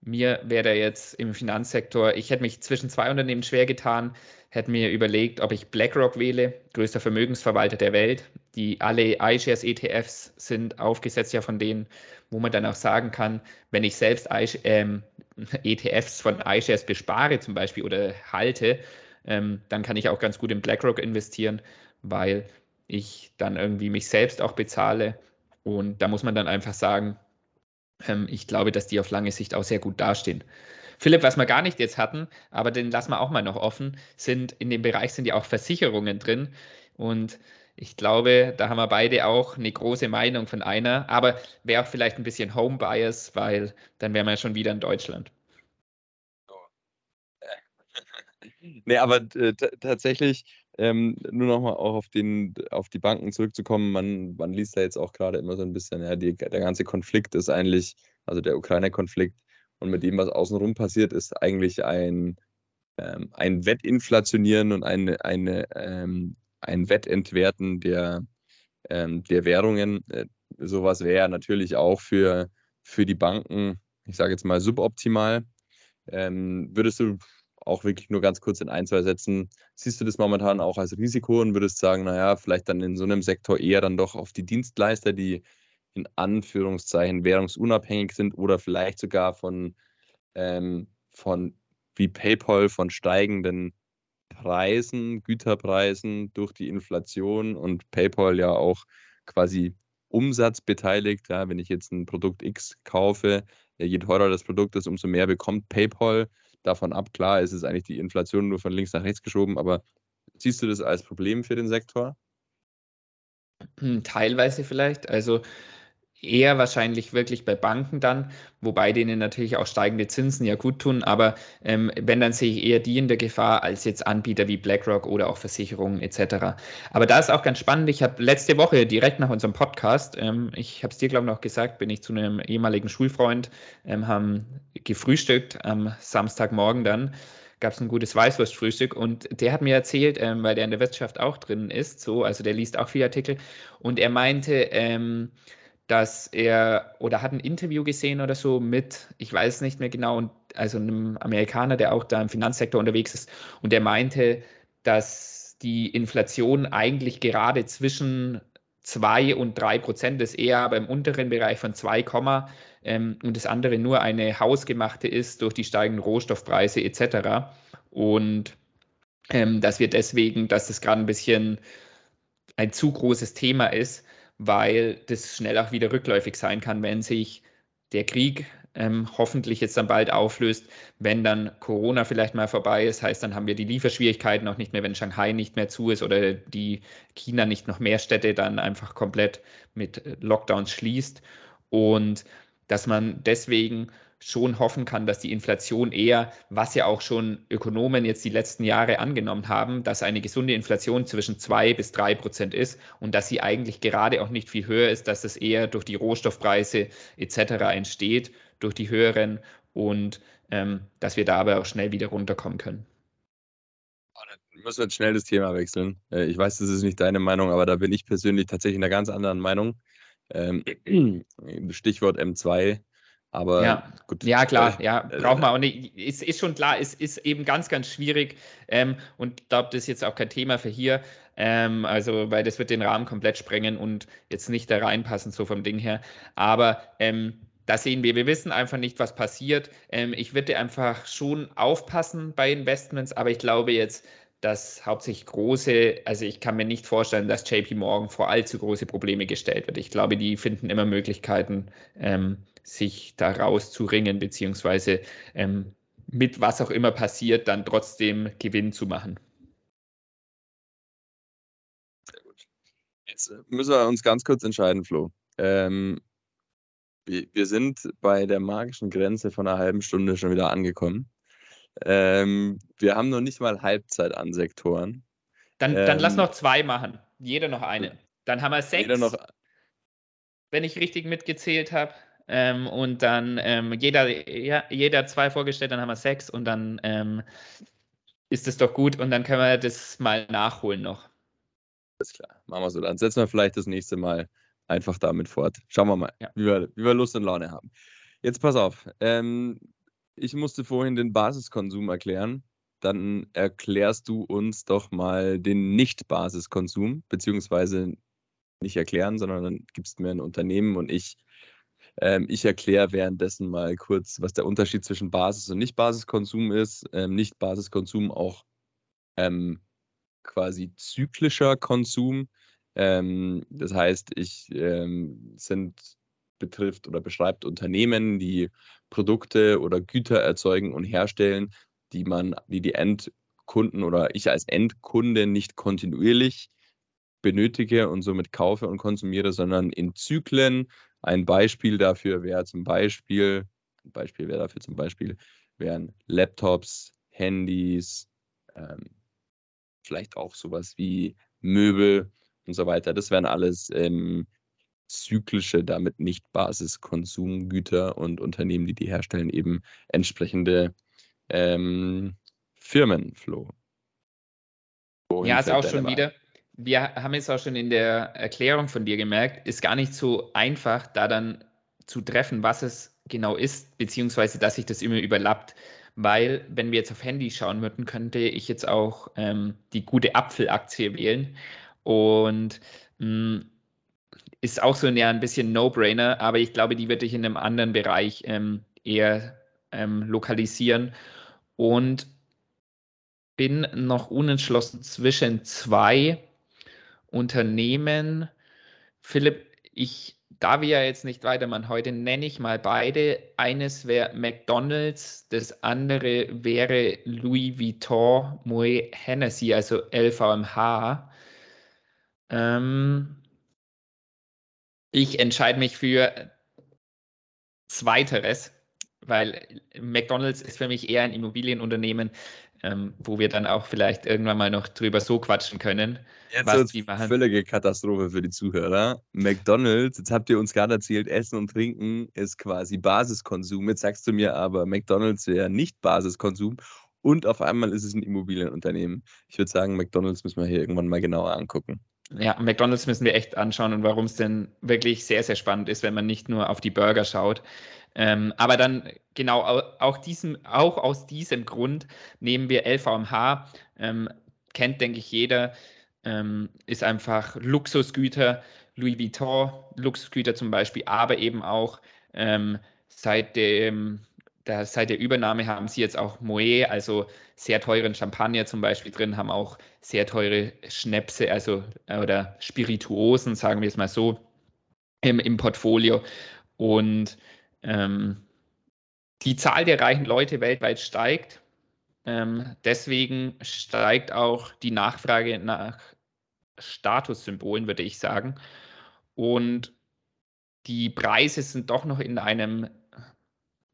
Mir wäre jetzt im Finanzsektor, ich hätte mich zwischen zwei Unternehmen schwer getan, hätte mir überlegt, ob ich BlackRock wähle, größter Vermögensverwalter der Welt. Die alle iShares ETFs sind aufgesetzt ja von denen, wo man dann auch sagen kann, wenn ich selbst ähm, ETFs von iShares bespare zum Beispiel oder halte, ähm, dann kann ich auch ganz gut in BlackRock investieren, weil ich dann irgendwie mich selbst auch bezahle. Und da muss man dann einfach sagen, ähm, ich glaube, dass die auf lange Sicht auch sehr gut dastehen. Philipp, was wir gar nicht jetzt hatten, aber den lassen wir auch mal noch offen, sind in dem Bereich sind ja auch Versicherungen drin. Und ich glaube, da haben wir beide auch eine große Meinung von einer, aber wäre auch vielleicht ein bisschen Home Bias, weil dann wären wir ja schon wieder in Deutschland. Nee, aber äh, tatsächlich, ähm, nur nochmal auch auf, den, auf die Banken zurückzukommen, man, man liest da jetzt auch gerade immer so ein bisschen, ja, die, der ganze Konflikt ist eigentlich, also der Ukraine-Konflikt und mit dem, was außenrum passiert, ist eigentlich ein, ähm, ein Wettinflationieren und eine, eine, ähm, ein Wettentwerten der, ähm, der Währungen. Äh, sowas wäre natürlich auch für, für die Banken, ich sage jetzt mal, suboptimal. Ähm, würdest du auch wirklich nur ganz kurz in ein, zwei Sätzen, siehst du das momentan auch als Risiko und würdest sagen, naja, vielleicht dann in so einem Sektor eher dann doch auf die Dienstleister, die in Anführungszeichen währungsunabhängig sind oder vielleicht sogar von, ähm, von wie PayPal von steigenden Preisen, Güterpreisen durch die Inflation und PayPal ja auch quasi Umsatz beteiligt. Ja, wenn ich jetzt ein Produkt X kaufe, je teurer das Produkt ist, umso mehr bekommt PayPal davon ab. Klar, es ist eigentlich die Inflation nur von links nach rechts geschoben, aber siehst du das als Problem für den Sektor? Hm, teilweise vielleicht. Also eher wahrscheinlich wirklich bei Banken dann, wobei denen natürlich auch steigende Zinsen ja gut tun. Aber ähm, wenn, dann sehe ich eher die in der Gefahr als jetzt Anbieter wie BlackRock oder auch Versicherungen etc. Aber da ist auch ganz spannend. Ich habe letzte Woche direkt nach unserem Podcast, ähm, ich habe es dir glaube ich noch gesagt, bin ich zu einem ehemaligen Schulfreund, ähm, haben gefrühstückt am Samstagmorgen dann gab es ein gutes Weißwurstfrühstück und der hat mir erzählt, ähm, weil der in der Wirtschaft auch drin ist, so, also der liest auch viele Artikel und er meinte, ähm, dass er oder hat ein Interview gesehen oder so mit, ich weiß nicht mehr genau, also einem Amerikaner, der auch da im Finanzsektor unterwegs ist, und der meinte, dass die Inflation eigentlich gerade zwischen 2 und 3 Prozent ist, eher aber im unteren Bereich von 2, ähm, und das andere nur eine hausgemachte ist durch die steigenden Rohstoffpreise etc. Und ähm, dass wir deswegen, dass das gerade ein bisschen ein zu großes Thema ist, weil das schnell auch wieder rückläufig sein kann, wenn sich der Krieg ähm, hoffentlich jetzt dann bald auflöst, wenn dann Corona vielleicht mal vorbei ist. Heißt, dann haben wir die Lieferschwierigkeiten auch nicht mehr, wenn Shanghai nicht mehr zu ist oder die China nicht noch mehr Städte dann einfach komplett mit Lockdowns schließt. Und dass man deswegen schon hoffen kann, dass die Inflation eher, was ja auch schon Ökonomen jetzt die letzten Jahre angenommen haben, dass eine gesunde Inflation zwischen zwei bis drei Prozent ist und dass sie eigentlich gerade auch nicht viel höher ist, dass es eher durch die Rohstoffpreise etc. entsteht, durch die höheren und ähm, dass wir da aber auch schnell wieder runterkommen können. Müssen wir jetzt schnell das Thema wechseln. Äh, ich weiß, das ist nicht deine Meinung, aber da bin ich persönlich tatsächlich einer ganz anderen Meinung. Ähm, Stichwort M2 aber ja, gut. Ja, klar, äh, ja, braucht man auch nicht. Ist, ist schon klar, es ist, ist eben ganz, ganz schwierig. Ähm, und ich glaube, das ist jetzt auch kein Thema für hier. Ähm, also, weil das wird den Rahmen komplett sprengen und jetzt nicht da reinpassen, so vom Ding her. Aber ähm, da sehen wir, wir wissen einfach nicht, was passiert. Ähm, ich würde einfach schon aufpassen bei Investments, aber ich glaube jetzt, dass hauptsächlich große, also ich kann mir nicht vorstellen, dass JP Morgan vor allzu große Probleme gestellt wird. Ich glaube, die finden immer Möglichkeiten, ähm, sich da rauszuringen, beziehungsweise ähm, mit was auch immer passiert, dann trotzdem Gewinn zu machen. Jetzt äh, müssen wir uns ganz kurz entscheiden, Flo. Ähm, wir, sind bei der magischen Grenze von einer halben Stunde schon wieder angekommen. Ähm, wir haben noch nicht mal Halbzeit an Sektoren. Dann, dann lass ähm, noch zwei machen. Jeder noch eine. Dann haben wir sechs. Jeder noch, wenn ich richtig mitgezählt habe. Ähm, und dann ähm, jeder, ja, jeder zwei vorgestellt, dann haben wir sechs und dann ähm, ist es doch gut und dann können wir das mal nachholen noch. Alles klar, machen wir so. Dann setzen wir vielleicht das nächste Mal einfach damit fort. Schauen wir mal, ja. wie, wir, wie wir Lust und Laune haben. Jetzt pass auf. Ähm, ich musste vorhin den Basiskonsum erklären. Dann erklärst du uns doch mal den Nicht-Basiskonsum, beziehungsweise nicht erklären, sondern dann gibst mir ein Unternehmen und ich ähm, ich erkläre währenddessen mal kurz, was der Unterschied zwischen Basis- und Nicht-Basiskonsum ist. Ähm, Nicht-Basiskonsum auch ähm, quasi zyklischer Konsum. Ähm, das heißt, ich ähm, sind betrifft oder beschreibt Unternehmen, die Produkte oder Güter erzeugen und herstellen, die man, die die Endkunden oder ich als Endkunde nicht kontinuierlich benötige und somit kaufe und konsumiere, sondern in Zyklen ein Beispiel dafür wäre zum Beispiel, ein Beispiel wäre dafür zum Beispiel, wären Laptops, Handys, ähm, vielleicht auch sowas wie Möbel und so weiter. Das wären alles ähm, zyklische, damit nicht Basiskonsumgüter und Unternehmen, die die herstellen, eben entsprechende ähm, Firmen, Flo. ja, ist auch schon wieder wir haben es auch schon in der Erklärung von dir gemerkt, ist gar nicht so einfach, da dann zu treffen, was es genau ist, beziehungsweise dass sich das immer überlappt. Weil, wenn wir jetzt auf Handy schauen würden, könnte ich jetzt auch ähm, die gute Apfelaktie wählen. Und mh, mm, ist auch so ja, ein bisschen No-Brainer, aber ich glaube, die würde ich in einem anderen Bereich ähm, eher ähm, lokalisieren. Und bin noch unentschlossen zwischen zwei Unternehmen. Philipp, ich, da wir ja jetzt nicht weitermachen, heute nenne ich mal beide. Eines wäre McDonald's, das andere wäre Louis Vuitton Moet Hennessy, also LVMH. Ähm, ich entscheide mich für Zweiteres, weil McDonald's ist für mich eher ein Immobilienunternehmen, ähm, wo wir dann auch vielleicht irgendwann mal noch drüber so quatschen können. Jetzt was die machen. Völlige Katastrophe für die Zuhörer. McDonalds, jetzt habt ihr uns gerade erzählt, Essen und Trinken ist quasi Basiskonsum. Jetzt sagst du mir aber, McDonalds wäre nicht Basiskonsum und auf einmal ist es ein Immobilienunternehmen. Ich würde sagen, McDonalds müssen wir hier irgendwann mal genauer angucken. Ja, McDonalds müssen wir echt anschauen und warum es denn wirklich sehr, sehr spannend ist, wenn man nicht nur auf die Burger schaut. Ähm, aber dann genau auch, diesem, auch aus diesem Grund nehmen wir LVMH, ähm, kennt, denke ich, jeder, ähm, ist einfach Luxusgüter, Louis Vuitton, Luxusgüter zum Beispiel, aber eben auch ähm, seit dem da, seit der Übernahme haben sie jetzt auch Moët, also sehr teuren Champagner zum Beispiel drin, haben auch sehr teure Schnäpse, also oder Spirituosen, sagen wir es mal so, im, im Portfolio. Und ähm, die Zahl der reichen Leute weltweit steigt. Ähm, deswegen steigt auch die Nachfrage nach Statussymbolen, würde ich sagen. Und die Preise sind doch noch in einem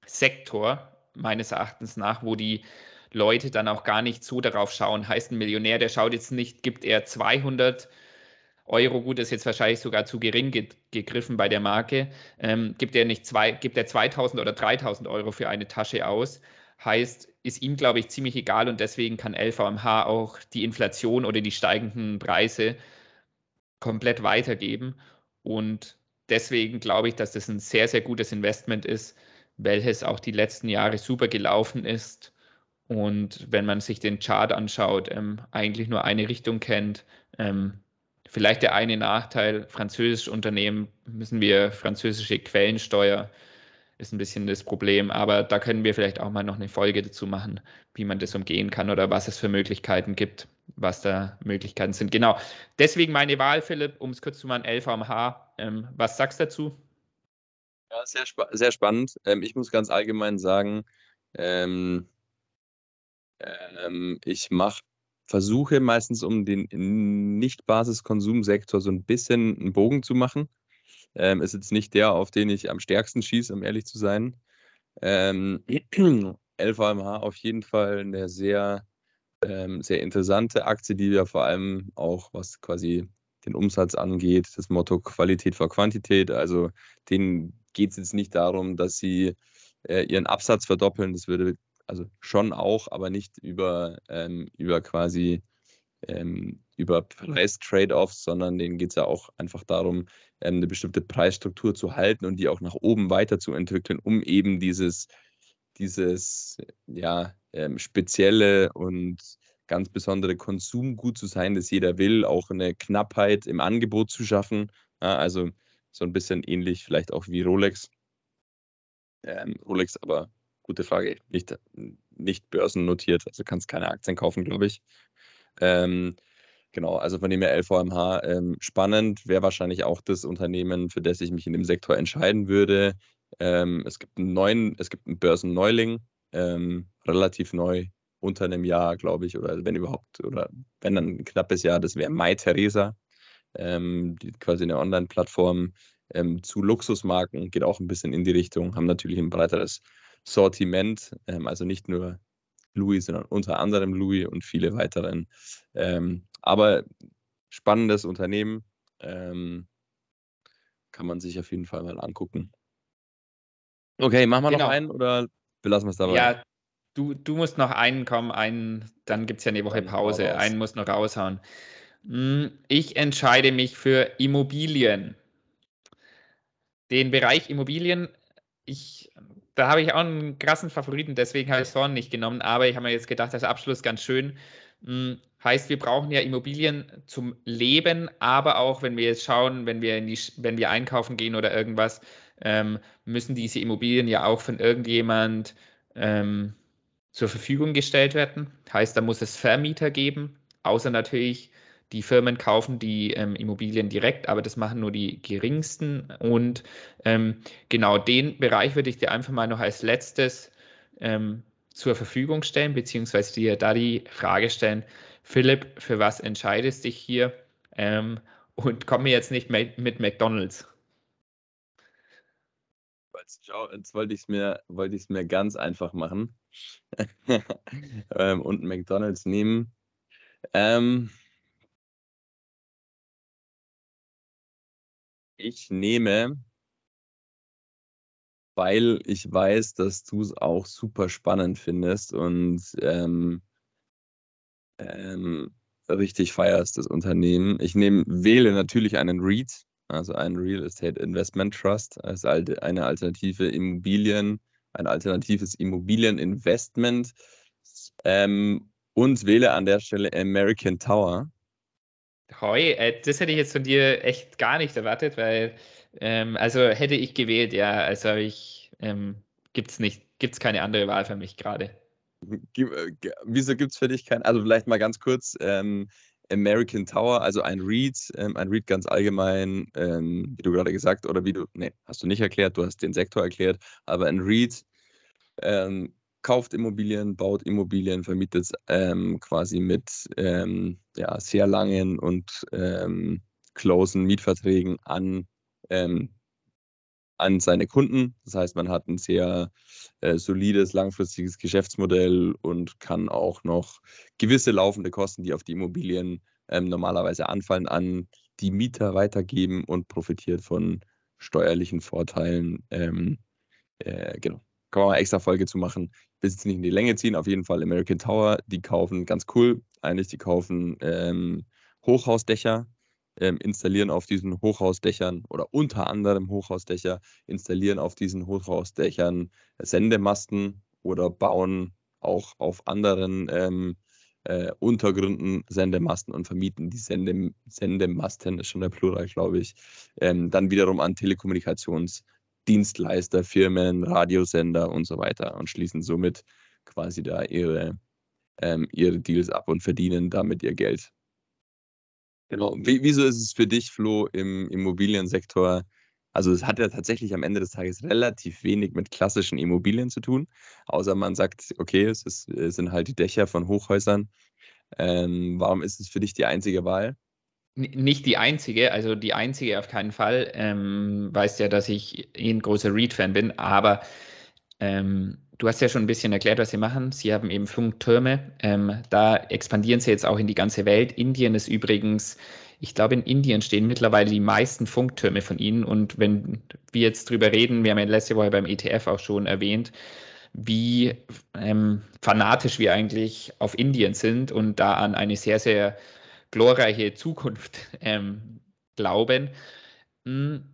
Sektor, meines Erachtens nach, wo die Leute dann auch gar nicht so darauf schauen. Heißt ein Millionär, der schaut jetzt nicht, gibt er 200 Euro, gut, ist jetzt wahrscheinlich sogar zu gering ge gegriffen bei der Marke, ähm, gibt er nicht zwei, gibt er 2000 oder 3000 Euro für eine Tasche aus. Heißt, ist ihm, glaube ich, ziemlich egal und deswegen kann LVMH auch die Inflation oder die steigenden Preise komplett weitergeben. Und deswegen glaube ich, dass das ein sehr, sehr gutes Investment ist, welches auch die letzten Jahre super gelaufen ist. Und wenn man sich den Chart anschaut, ähm, eigentlich nur eine Richtung kennt. Ähm, vielleicht der eine Nachteil, französische Unternehmen müssen wir französische Quellensteuer ist ein bisschen das Problem. Aber da können wir vielleicht auch mal noch eine Folge dazu machen, wie man das umgehen kann oder was es für Möglichkeiten gibt, was da Möglichkeiten sind. Genau. Deswegen meine Wahl, Philipp, um es kurz zu machen, LVMH. Ähm, was sagst du dazu? Ja, sehr, spa sehr spannend. Ähm, ich muss ganz allgemein sagen, ähm, ähm, ich mache versuche meistens, um den Nicht-Basis-Konsumsektor so ein bisschen einen Bogen zu machen. Ähm, ist jetzt nicht der, auf den ich am stärksten schieße, um ehrlich zu sein. Ähm, LVMH auf jeden Fall eine sehr, ähm, sehr interessante Aktie, die ja vor allem auch, was quasi den Umsatz angeht, das Motto Qualität vor Quantität. Also denen geht es jetzt nicht darum, dass sie äh, ihren Absatz verdoppeln. Das würde also schon auch, aber nicht über, ähm, über quasi ähm, über Preis-Trade-offs, sondern denen geht es ja auch einfach darum, ähm, eine bestimmte Preisstruktur zu halten und die auch nach oben weiterzuentwickeln, um eben dieses, dieses ja, ähm, spezielle und ganz besondere Konsumgut zu sein, das jeder will, auch eine Knappheit im Angebot zu schaffen. Ja, also so ein bisschen ähnlich vielleicht auch wie Rolex. Ähm, Rolex, aber gute Frage, nicht, nicht börsennotiert, also kannst keine Aktien kaufen, glaube ich. Ähm, genau, also von dem her LVMH ähm, spannend, wäre wahrscheinlich auch das Unternehmen, für das ich mich in dem Sektor entscheiden würde. Ähm, es gibt einen neuen, es gibt einen Börsenneuling, ähm, relativ neu, unter einem Jahr, glaube ich, oder wenn überhaupt, oder wenn dann ein knappes Jahr, das wäre Mai Theresa, ähm, die, quasi eine Online-Plattform ähm, zu Luxusmarken, geht auch ein bisschen in die Richtung, haben natürlich ein breiteres Sortiment, ähm, also nicht nur Louis, sondern unter anderem Louis und viele weiteren. Ähm, aber spannendes Unternehmen, ähm, kann man sich auf jeden Fall mal angucken. Okay, machen wir genau. noch einen oder belassen wir es dabei? Ja, du, du musst noch einen kommen, einen, dann gibt es ja eine Woche Pause, einen muss noch raushauen. Hm, ich entscheide mich für Immobilien. Den Bereich Immobilien, ich da habe ich auch einen krassen Favoriten, deswegen habe ich Thorn nicht genommen. Aber ich habe mir jetzt gedacht, als Abschluss ganz schön. Hm, heißt, wir brauchen ja Immobilien zum Leben, aber auch, wenn wir jetzt schauen, wenn wir, die, wenn wir einkaufen gehen oder irgendwas, ähm, müssen diese Immobilien ja auch von irgendjemand ähm, zur Verfügung gestellt werden. Heißt, da muss es Vermieter geben, außer natürlich die Firmen kaufen die ähm, Immobilien direkt, aber das machen nur die geringsten. Und ähm, genau den Bereich würde ich dir einfach mal noch als letztes ähm, zur Verfügung stellen, beziehungsweise dir da die Frage stellen, Philipp, für was entscheidest dich hier? Ähm, und komm mir jetzt nicht mit, McDonalds. Jetzt wollte ich es mir, mir ganz einfach machen ähm, und McDonalds nehmen. Ähm, Ich nehme weil ich weiß, dass du es auch super spannend findest und ähm, ähm, richtig feierst, das Unternehmen. Ich nehme, wähle natürlich einen REIT, also einen Real Estate Investment Trust, als eine alternative Immobilien, ein alternatives Immobilieninvestment ähm, und wähle an der Stelle American Tower. Hoi, äh, das hätte ich jetzt von dir echt gar nicht erwartet, weil, ähm, also hätte ich gewählt, ja, also ich, ähm, es nicht gibt es keine andere Wahl für mich gerade. Äh, wieso gibt es für dich kein, also vielleicht mal ganz kurz, ähm, American Tower, also ein REIT, ähm, ein REIT ganz allgemein, ähm, wie du gerade gesagt, oder wie du, nee, hast du nicht erklärt, du hast den Sektor erklärt, aber ein REIT ähm, kauft Immobilien, baut Immobilien, vermietet ähm, quasi mit ähm, ja, sehr langen und ähm, closen Mietverträgen an an seine Kunden. Das heißt, man hat ein sehr äh, solides, langfristiges Geschäftsmodell und kann auch noch gewisse laufende Kosten, die auf die Immobilien ähm, normalerweise anfallen, an die Mieter weitergeben und profitiert von steuerlichen Vorteilen. Ähm, äh, genau. Kann man mal extra Folge zu machen. Will jetzt nicht in die Länge ziehen. Auf jeden Fall American Tower, die kaufen ganz cool. Eigentlich, die kaufen ähm, Hochhausdächer ähm, installieren auf diesen Hochhausdächern oder unter anderem Hochhausdächer, installieren auf diesen Hochhausdächern Sendemasten oder bauen auch auf anderen ähm, äh, Untergründen Sendemasten und vermieten die Sende, Sendemasten, ist schon der Plural, glaube ich, ähm, dann wiederum an Telekommunikationsdienstleister, Firmen, Radiosender und so weiter und schließen somit quasi da ihre, ähm, ihre Deals ab und verdienen damit ihr Geld. Genau. Wie, wieso ist es für dich, Flo, im Immobiliensektor? Also es hat ja tatsächlich am Ende des Tages relativ wenig mit klassischen Immobilien zu tun, außer man sagt, okay, es, ist, es sind halt die Dächer von Hochhäusern. Ähm, warum ist es für dich die einzige Wahl? Nicht die einzige, also die einzige auf keinen Fall. Ähm, weißt ja, dass ich eh ein großer Read-Fan bin, aber ähm, du hast ja schon ein bisschen erklärt, was sie machen. Sie haben eben Funktürme. Ähm, da expandieren sie jetzt auch in die ganze Welt. Indien ist übrigens, ich glaube, in Indien stehen mittlerweile die meisten Funktürme von ihnen. Und wenn wir jetzt drüber reden, wir haben ja letzte Woche beim ETF auch schon erwähnt, wie ähm, fanatisch wir eigentlich auf Indien sind und da an eine sehr, sehr glorreiche Zukunft ähm, glauben. Hm,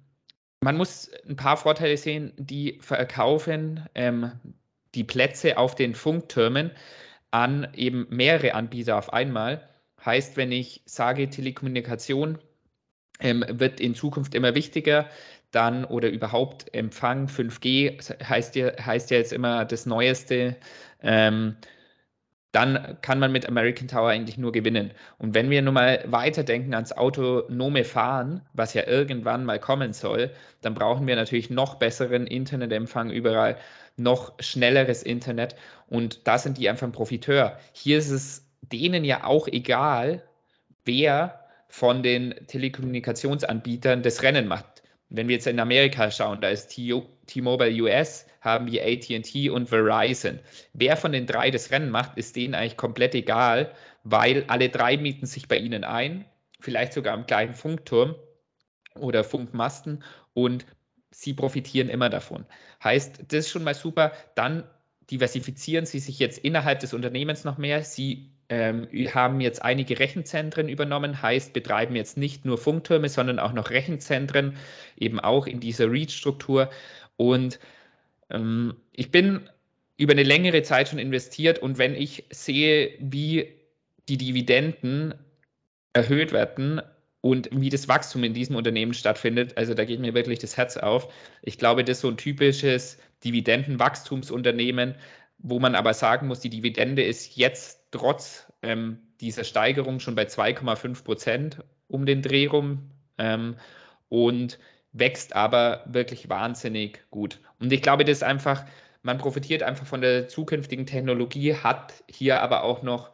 man muss ein paar Vorteile sehen, die verkaufen ähm, die Plätze auf den Funktürmen an eben mehrere Anbieter auf einmal. Heißt, wenn ich sage, Telekommunikation ähm, wird in Zukunft immer wichtiger, dann oder überhaupt Empfang 5G heißt ja, heißt ja jetzt immer das Neueste. Ähm, dann kann man mit American Tower eigentlich nur gewinnen. Und wenn wir nun mal weiterdenken ans autonome Fahren, was ja irgendwann mal kommen soll, dann brauchen wir natürlich noch besseren Internetempfang überall, noch schnelleres Internet und da sind die einfach ein Profiteur. Hier ist es denen ja auch egal, wer von den Telekommunikationsanbietern das Rennen macht. Wenn wir jetzt in Amerika schauen, da ist T-Mobile US, haben wir ATT und Verizon. Wer von den drei das Rennen macht, ist denen eigentlich komplett egal, weil alle drei mieten sich bei ihnen ein, vielleicht sogar am gleichen Funkturm oder Funkmasten und sie profitieren immer davon. Heißt, das ist schon mal super. Dann diversifizieren sie sich jetzt innerhalb des Unternehmens noch mehr. Sie ähm, haben jetzt einige Rechenzentren übernommen, heißt, betreiben jetzt nicht nur Funktürme, sondern auch noch Rechenzentren, eben auch in dieser REACH-Struktur. Und ähm, ich bin über eine längere Zeit schon investiert und wenn ich sehe, wie die Dividenden erhöht werden und wie das Wachstum in diesem Unternehmen stattfindet, also da geht mir wirklich das Herz auf. Ich glaube, das ist so ein typisches Dividendenwachstumsunternehmen, wo man aber sagen muss, die Dividende ist jetzt trotz ähm, dieser Steigerung schon bei 2,5 Prozent um den Dreh rum. Ähm, und wächst aber wirklich wahnsinnig gut. Und ich glaube, das ist einfach, man profitiert einfach von der zukünftigen Technologie, hat hier aber auch noch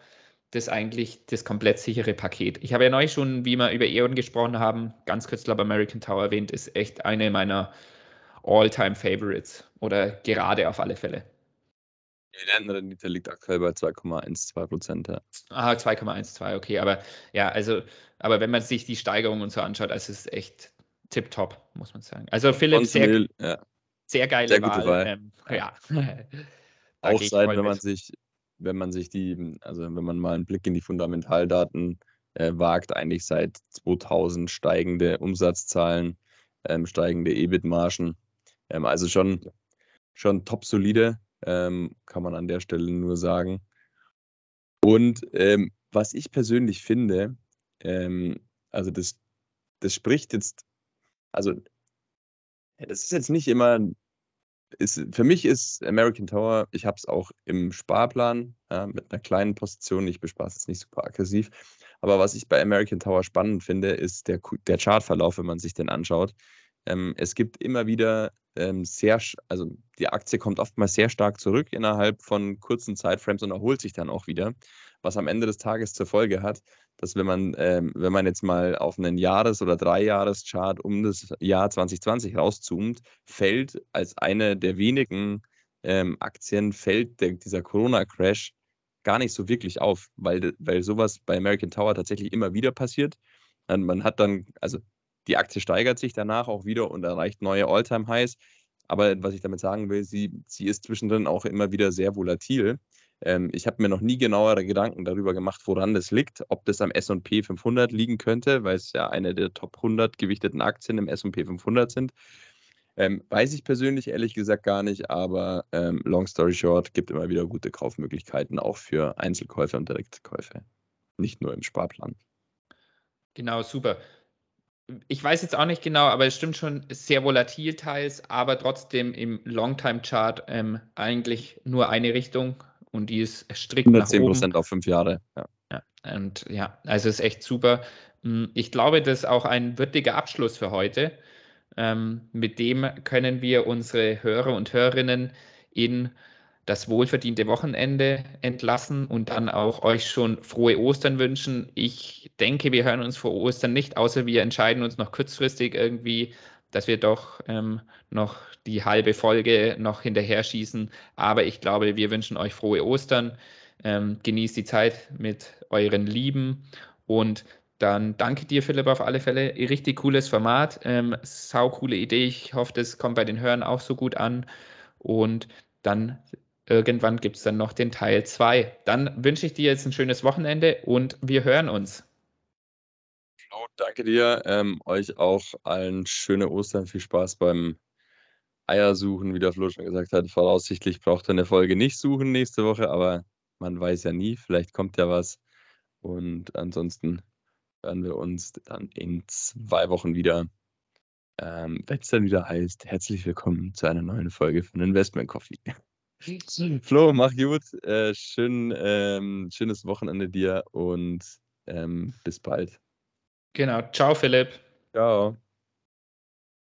das eigentlich das komplett sichere Paket. Ich habe ja neulich schon, wie wir über E.ON gesprochen haben, ganz kurz glaube American Tower erwähnt, ist echt eine meiner All-Time Favorites oder gerade auf alle Fälle. Die Dividendenrendite liegt aktuell bei 2,12 Prozent. Ja. Ah, 2,12, okay. Aber ja, also, aber wenn man sich die Steigerung und so anschaut, also es ist echt tipptopp, muss man sagen. Also Philipp, sehr, ja. sehr geile sehr Wahl. Wahl. Ähm, ja. Auch seit, wenn man sich, wenn man sich die, also wenn man mal einen Blick in die Fundamentaldaten äh, wagt, eigentlich seit 2000 steigende Umsatzzahlen, ähm, steigende EBIT-Margen. Ähm, also schon, schon top solide, ähm, kann man an der Stelle nur sagen. Und ähm, was ich persönlich finde, ähm, also das, das spricht jetzt also, das ist jetzt nicht immer ist, für mich ist American Tower, ich habe es auch im Sparplan ja, mit einer kleinen Position, ich bespaße es nicht super aggressiv. Aber was ich bei American Tower spannend finde, ist der, der Chartverlauf, wenn man sich den anschaut. Ähm, es gibt immer wieder ähm, sehr, also die Aktie kommt oftmals sehr stark zurück innerhalb von kurzen Zeitframes und erholt sich dann auch wieder, was am Ende des Tages zur Folge hat, dass wenn man, ähm, wenn man jetzt mal auf einen Jahres- oder Dreijahreschart um das Jahr 2020 rauszoomt, fällt als eine der wenigen ähm, Aktien, fällt der, dieser Corona-Crash gar nicht so wirklich auf, weil, weil sowas bei American Tower tatsächlich immer wieder passiert. Und man hat dann, also die Aktie steigert sich danach auch wieder und erreicht neue All-Time-Highs. Aber was ich damit sagen will, sie, sie ist zwischendrin auch immer wieder sehr volatil. Ähm, ich habe mir noch nie genauere Gedanken darüber gemacht, woran das liegt, ob das am SP 500 liegen könnte, weil es ja eine der Top 100 gewichteten Aktien im SP 500 sind. Ähm, weiß ich persönlich ehrlich gesagt gar nicht, aber ähm, long story short, gibt immer wieder gute Kaufmöglichkeiten, auch für Einzelkäufe und Direktkäufe. Nicht nur im Sparplan. Genau, super. Ich weiß jetzt auch nicht genau, aber es stimmt schon, sehr volatil teils, aber trotzdem im Longtime-Chart ähm, eigentlich nur eine Richtung und die ist strikt 110 nach oben. Prozent auf fünf Jahre. Ja. ja. Und ja, also ist echt super. Hm, ich glaube, das ist auch ein würdiger Abschluss für heute. Ähm, mit dem können wir unsere Hörer und Hörerinnen in das wohlverdiente Wochenende entlassen und dann auch euch schon frohe Ostern wünschen. Ich denke, wir hören uns vor Ostern nicht, außer wir entscheiden uns noch kurzfristig irgendwie, dass wir doch ähm, noch die halbe Folge noch hinterher schießen. Aber ich glaube, wir wünschen euch frohe Ostern. Ähm, genießt die Zeit mit euren Lieben und dann danke dir, Philipp, auf alle Fälle. Richtig cooles Format, ähm, sau coole Idee. Ich hoffe, das kommt bei den Hörern auch so gut an. Und dann irgendwann gibt es dann noch den Teil 2. Dann wünsche ich dir jetzt ein schönes Wochenende und wir hören uns. Oh, danke dir. Ähm, euch auch allen schöne Ostern. Viel Spaß beim Eiersuchen, wie der Flo schon gesagt hat. Voraussichtlich braucht er eine Folge nicht suchen nächste Woche, aber man weiß ja nie. Vielleicht kommt ja was. Und ansonsten hören wir uns dann in zwei Wochen wieder. Ähm, Wenn es dann wieder heißt, herzlich willkommen zu einer neuen Folge von Investment Coffee. Flo, mach gut. Äh, schön, ähm, schönes Wochenende dir und ähm, bis bald. Genau. Ciao, Philipp. Ciao.